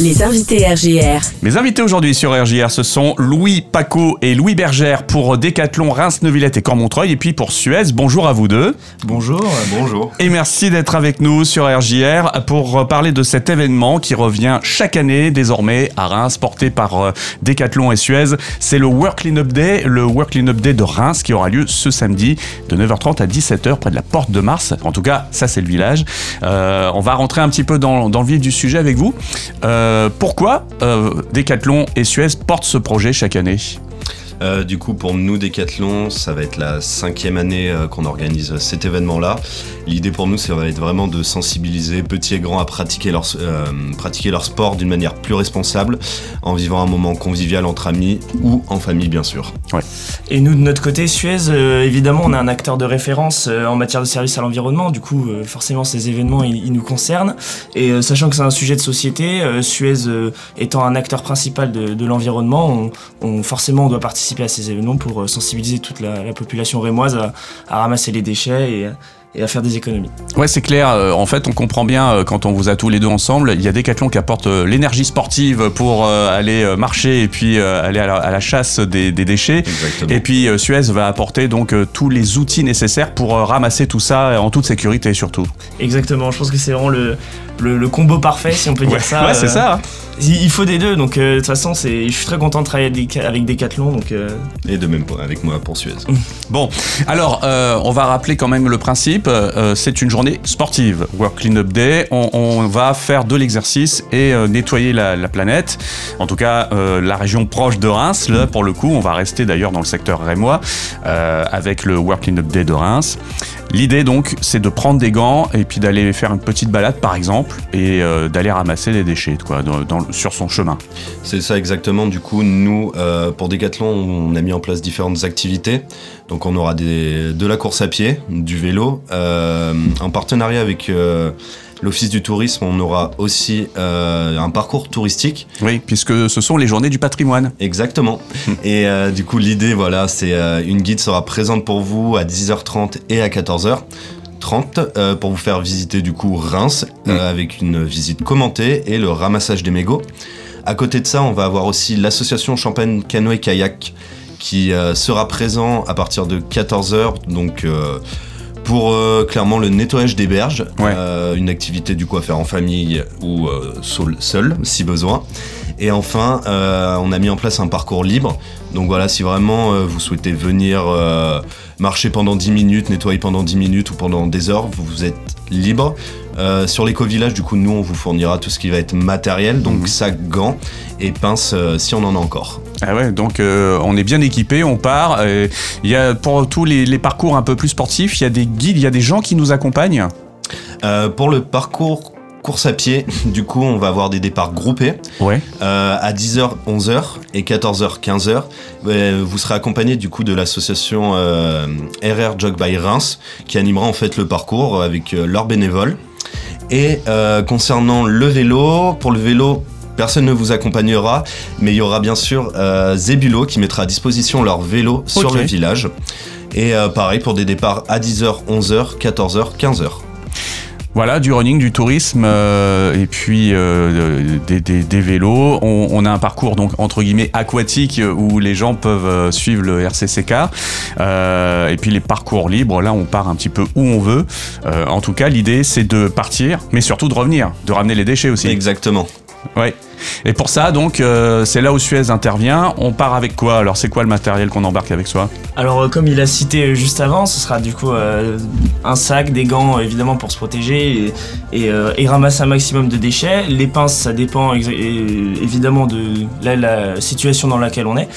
Les invités RJR. Mes invités aujourd'hui sur RJR, ce sont Louis Paco et Louis Bergère pour Décathlon, Reims, Neuvillette et Cormontreuil. Et puis pour Suez, bonjour à vous deux. Bonjour. Bonjour. Et merci d'être avec nous sur RJR pour parler de cet événement qui revient chaque année désormais à Reims, porté par euh, Décathlon et Suez. C'est le Work Clean Up Day, le Work Clean Up Day de Reims qui aura lieu ce samedi de 9h30 à 17h près de la Porte de Mars. En tout cas, ça c'est le village. Euh, on va rentrer un petit peu dans, dans, le vif du sujet avec vous. Euh, pourquoi euh, Decathlon et Suez portent ce projet chaque année? Euh, du coup, pour nous, Decathlon, ça va être la cinquième année euh, qu'on organise cet événement-là. L'idée pour nous, ça va être vraiment de sensibiliser petits et grands à pratiquer leur, euh, pratiquer leur sport d'une manière plus responsable, en vivant un moment convivial entre amis ou en famille, bien sûr. Ouais. Et nous, de notre côté, Suez, évidemment, on est un acteur de référence en matière de service à l'environnement. Du coup, forcément, ces événements, ils, ils nous concernent. Et sachant que c'est un sujet de société, Suez étant un acteur principal de, de l'environnement, on, on, forcément, on doit participer à ces événements pour euh, sensibiliser toute la, population rémoise à, ramasser les déchets et, et à faire des économies. Ouais, c'est clair. Euh, en fait, on comprend bien euh, quand on vous a tous les deux ensemble. Il y a Decathlon qui apporte l'énergie sportive pour aller marcher et puis aller à la, chasse des, déchets. Exactement. Et puis Suez va apporter donc tous les outils nécessaires pour ramasser tout ça en toute sécurité surtout. Exactement. Je pense que c'est vraiment le, le, combo parfait, si on peut dire ça. Ouais, c'est ça. Il faut des deux, donc euh, de toute façon, je suis très content de travailler avec Decathlon. Donc, euh. Et de même avec moi pour Suez. bon, alors, euh, on va rappeler quand même le principe. c'est une journée sportive, Work Clean Up Day. On, va faire de l'exercice et nettoyer la, la, planète. En tout cas, la région proche de Reims, là, pour le coup, on va rester d'ailleurs dans le secteur rémois avec le Work Clean Up Day de Reims. L'idée donc, c'est de prendre des gants et puis d'aller faire une petite balade par exemple et d'aller ramasser des déchets quoi, sur son chemin. C'est ça exactement. Du coup, nous, euh, pour Decathlon, on a mis en place différentes activités. Donc, on aura de la course à pied, du vélo. Euh, en partenariat avec euh, l'Office du tourisme, on aura aussi un parcours touristique. Oui, puisque ce sont les journées du patrimoine. Exactement. et du coup, l'idée, voilà, c'est une guide sera présente pour vous à 10h30 et à 14h. 30 euh, pour vous faire visiter du coup Reims euh, avec une visite commentée et le ramassage des mégots. À côté de ça, on va avoir aussi l'association Champagne Canoë Kayak qui euh, sera présent à partir de 14h donc pour clairement le nettoyage des berges, une activité du coup à faire en famille ou seul, seul si besoin. Et enfin, on a mis en place un parcours libre. Donc voilà, si vraiment vous souhaitez venir marcher pendant 10 minutes, nettoyer pendant 10 minutes ou pendant des heures, vous êtes libre. Euh, sur l'éco-village, du coup, nous, on vous fournira tout ce qui va être matériel, donc mmh. sac, gants et pinces euh, si on en a encore. Ah ouais, donc euh, on est bien équipé, on part. Il y a pour tous les, les, parcours un peu plus sportifs, il y a des guides, il y a des gens qui nous accompagnent? pour le parcours course à pied. Du coup, on va avoir des départs groupés. Ouais. Euh, à 10h, 11h et 14h, 15h. Euh, vous serez accompagné du coup de l'association euh, RR Jog by Reims qui animera en fait le parcours avec leurs bénévoles. Et concernant le vélo, pour le vélo, personne ne vous accompagnera, mais il y aura bien sûr Zebulo qui mettra à disposition leur vélo sur le village. Et pareil pour des départs à 10h, 11h, 14h, 15h. Voilà, du running, du tourisme euh, et puis euh, des, vélos. On, a un parcours donc entre guillemets aquatique où les gens peuvent euh, suivre le RCCK. et puis les parcours libres, là on part un petit peu où on veut. en tout cas, l'idée c'est de partir, mais surtout de revenir, de ramener les déchets aussi. Exactement. Ouais. Et pour ça, donc, euh, c'est là où Suez intervient. On part avec quoi? Alors, c'est quoi le matériel qu'on embarque avec soi? Alors, euh, comme il a cité juste avant, ce sera du coup euh, un sac, des gants, évidemment, pour se protéger et, ramasser un maximum de déchets. Les pinces, ça dépend évidemment de la, situation dans laquelle on est.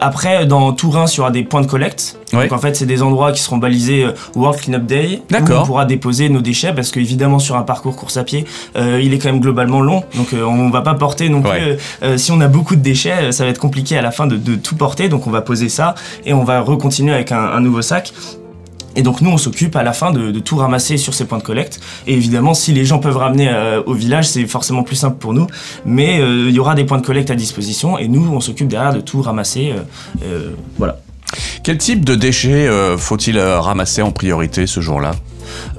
après, dans tout Reims, il y aura des points de collecte. Donc, en fait, c'est des endroits qui seront balisés World Cleanup Day. Où on pourra déposer nos déchets parce qu'évidemment, sur un parcours course à pied, il est quand même globalement long. Donc, on on va pas porter non plus. Euh, euh, si on a beaucoup de déchets, euh, ça va être compliqué à la fin de, tout porter. Donc on va poser ça et on va recontinuer avec un, nouveau sac. Et donc nous, on s'occupe à la fin de, tout ramasser sur ces points de collecte. Et évidemment, si les gens peuvent ramener au village, c'est forcément plus simple pour nous. Mais il y aura des points de collecte à disposition et nous, on s'occupe derrière de tout ramasser. voilà. Quel type de déchets faut-il ramasser en priorité ce jour-là?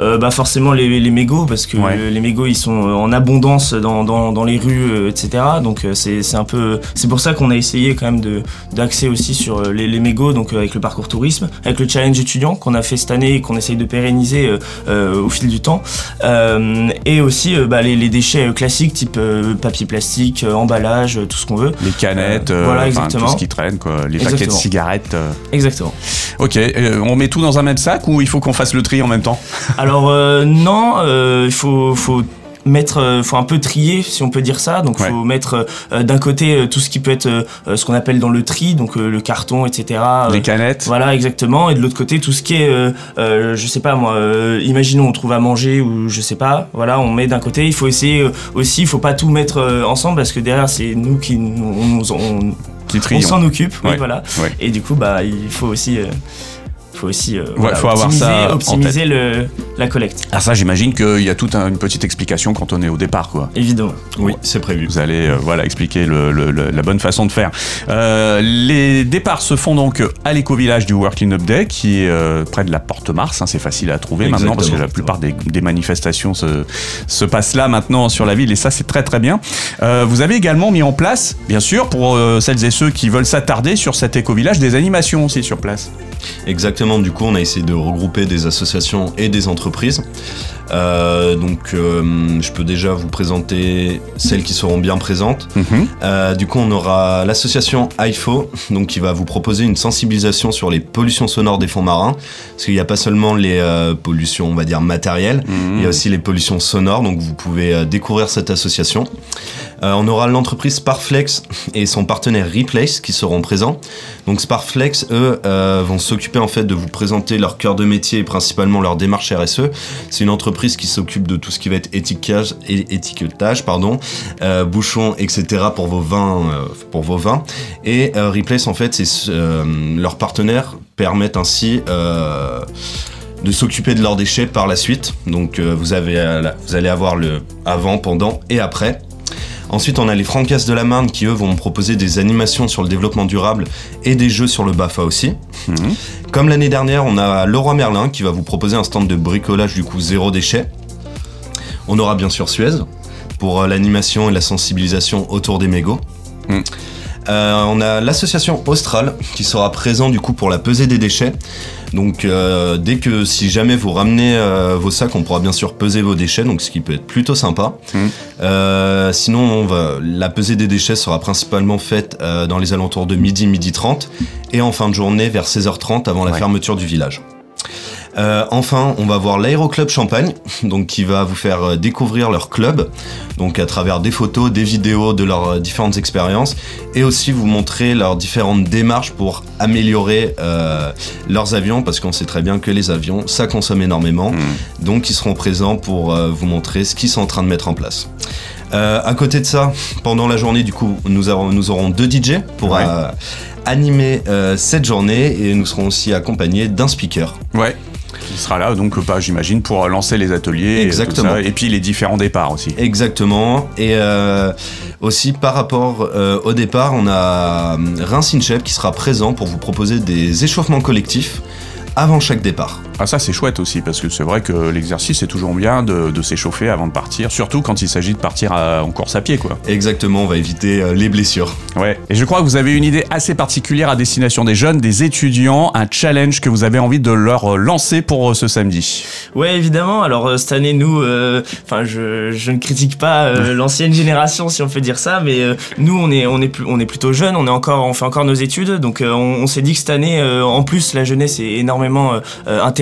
Euh, bah forcément les, les mégots parce que Ouais. les mégots ils sont en abondance dans, dans, dans les rues euh, etc donc euh, c'est un peu c'est pour ça qu'on a essayé quand même de d'axer aussi sur euh, les, les mégots donc euh, avec le parcours tourisme avec le challenge étudiant qu'on a fait cette année et qu'on essaye de pérenniser euh, euh, au fil du temps Euh, et aussi euh, bah, les, les déchets euh, classiques type euh, papier plastique euh, emballage euh, tout ce qu'on veut Les canettes, Euh, euh, voilà, exactement. tout ce qui traîne, quoi. Les paquets de cigarettes. euh. exactement Ok, euh, on met tout dans un même sac ou il faut qu'on fasse le tri en même temps? Alors euh, non, euh, il faut, faut mettre, euh, faut un peu trier si on peut dire ça. Donc Ouais. faut mettre euh, d'un côté euh, tout ce qui peut être euh, ce qu'on appelle dans le tri, donc le carton, etc. Les canettes voilà, exactement. Et de l'autre côté, tout ce qui est, je sais pas moi, imaginons on trouve à manger ou je sais pas, voilà, on met d'un côté. Il faut essayer aussi, il faut pas tout mettre ensemble parce que derrière c'est nous qui nous- on, on, Qui on s'en occupe, oui, Ouais, voilà. ouais. Et du coup, bah, il faut aussi, faut aussi, euh, voilà, faut avoir optimiser, ça en optimiser le, la collecte, Ah ça, j'imagine qu'il y a toute un- une petite explication quand on est au départ, quoi. évidemment. Oui, c'est prévu. Vous allez euh, voilà expliquer le- le- le- la bonne façon de faire. Euh, les départs se font donc à l'éco-village du Work Clean Up Day, qui est euh, près de la Porte Mars. hein, c'est facile à trouver maintenant parce que la plupart des, des manifestations se, se passent là maintenant sur la ville et ça c'est très très bien. Euh, vous avez également mis en place, bien sûr, pour euh, celles et ceux qui veulent s'attarder sur cet éco-village, des animations aussi sur place. Exactement, du coup on a essayé de regrouper des associations et des entreprises. Euh, donc euh, je peux déjà vous présenter celles qui seront bien présentes. Mhm. Euh, du coup on aura l'association IFO, donc qui va vous proposer une sensibilisation sur les pollutions sonores des fonds marins. Parce qu'il n'y a pas seulement les pollutions on va dire matérielles, Mhm. il y a aussi les pollutions sonores, donc vous pouvez découvrir cette association. On aura l'entreprise Sparflex et son partenaire Replace qui seront présents. Donc Sparflex, eux, vont s'occuper en fait de vous présenter leur cœur de métier et principalement leur démarche RSE. C'est une entreprise qui s'occupe de tout ce qui va être étiquetage, et étiquetage pardon, euh, etc. pour vos vins, euh, pour vos vins. Et euh, Replace, en fait, c'est leurs partenaires permettent ainsi de s'occuper de leurs déchets par la suite. Donc vous, avez, vous allez avoir le avant, pendant et après. Ensuite, on a les Francas de la Marne qui, eux, vont me proposer des animations sur le développement durable et des jeux sur le BAFA aussi. Mhm. Comme l'année dernière, on a Leroy Merlin qui va vous proposer un stand de bricolage du coup zéro déchet. On aura bien sûr Suez pour euh, l'animation et la sensibilisation autour des mégots. Mm. Euh, on a l'association Austral qui sera présent du coup pour la pesée des déchets. Donc euh, dès que si jamais vous ramenez euh, vos sacs, on pourra bien sûr peser vos déchets, donc ce qui peut être plutôt sympa. Mm. Euh, sinon, on va, la pesée des déchets sera principalement faite dans les alentours de midi, midi 30 et en fin de journée vers 16h30 avant la Ouais. fermeture du village. Euh, enfin, on va voir l'Aéroclub Champagne, donc qui va vous faire euh, découvrir leur club, donc à travers des photos, des vidéos de leurs euh, différentes expériences, et aussi vous montrer leurs différentes démarches pour améliorer euh, leurs avions, parce qu'on sait très bien que les avions, ça consomme énormément, Mm. donc ils seront présents pour euh, vous montrer ce qu'ils sont en train de mettre en place. Euh, à côté de ça, pendant la journée, du coup, nous, aurons- nous aurons deux DJ pour Ouais. euh, animer euh, cette journée, et nous serons aussi accompagnés d'un speaker. Ouais. Qui sera là, donc pas, j'imagine, pour lancer les ateliers. Et, tout Exactement. ça, et puis les différents départs aussi. Exactement. Et euh, aussi par rapport euh, au départ, on a euh, Reims InShep qui sera présent pour vous proposer des échauffements collectifs avant chaque départ. Ah ça c'est chouette aussi parce que c'est vrai que l'exercice c'est toujours bien de, de s'échauffer avant de partir, surtout quand il s'agit de partir à- en course à pied quoi. Exactement, on va éviter euh, les blessures. Ouais. Et je crois que vous avez une idée assez particulière à destination des jeunes, des étudiants, un challenge que vous avez envie de leur euh, lancer pour euh, ce samedi. Ouais, évidemment. Alors euh, cette année, nous, euh, enfin, je, je ne critique pas euh, l'ancienne génération, si on peut dire ça, mais euh, nous, on est, on est, plus, on est plutôt jeunes. On est encore, on fait encore nos études, donc euh, on, on s'est dit que cette année, euh, en plus, la jeunesse est énormément euh,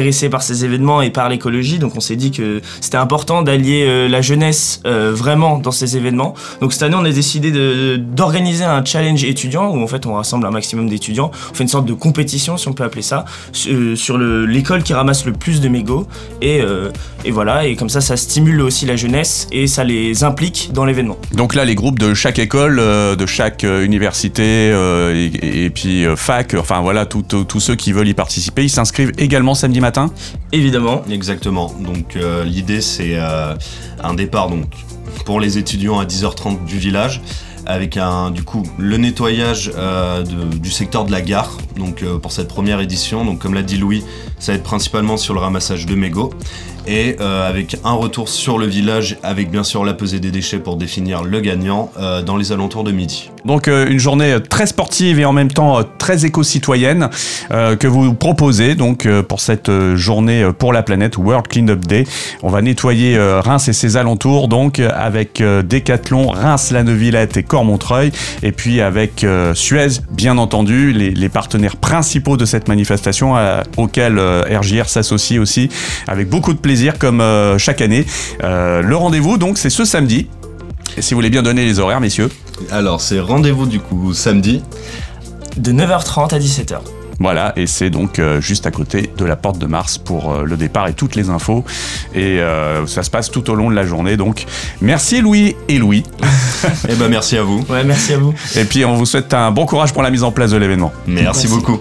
euh, par ces événements et par l'écologie, donc on s'est dit que c'était important d'allier euh, la jeunesse euh, vraiment dans ces événements. Donc cette année, on a décidé d'organiser un challenge étudiant où en fait on rassemble un maximum d'étudiants. On fait une sorte de compétition, si on peut appeler ça, su- sur le- l'école qui ramasse le plus de mégots. Et, euh, voilà, et comme ça, ça stimule aussi la jeunesse et ça les implique dans l'événement. Donc là les groupes de chaque école, euh, de chaque euh, université euh, et, puis euh, fac, enfin voilà, tous ceux qui veulent y participer, ils s'inscrivent également samedi matin. Évidemment. Exactement. Donc euh, l'idée c'est euh, un départ donc pour les étudiants à 10h30 du village avec un du coup le nettoyage euh, du secteur de la gare donc euh, pour cette première édition donc comme l'a dit Louis ça va être principalement sur le ramassage de mégots et euh, avec un retour sur le village, avec bien sûr la pesée des déchets pour définir le gagnant euh, dans les alentours de midi. Donc une journée très sportive et en même temps très éco-citoyenne que vous proposez donc pour cette journée pour la planète World Cleanup Day. On va nettoyer Reims et ses alentours donc avec Decathlon, Reims, La Neuvillette et Cormontreuil et puis avec Suez bien entendu les partenaires principaux de cette manifestation euh, auxquels euh, RJR s'associe aussi avec beaucoup de plaisir comme euh, chaque année. Euh, le rendez-vous donc c'est ce samedi. Et si vous voulez bien donner les horaires messieurs. Alors c'est rendez-vous du coup samedi. De 9h30 à 17h. Voilà, et c'est donc euh, juste à côté de la porte de Mars pour euh, le départ et toutes les infos. Et euh, ça se passe tout au long de la journée. Donc merci Louis et Louis. Eh ben merci à vous. Ouais, merci à vous. Et puis on vous souhaite un bon courage pour la mise en place de l'événement. Merci, Merci. beaucoup.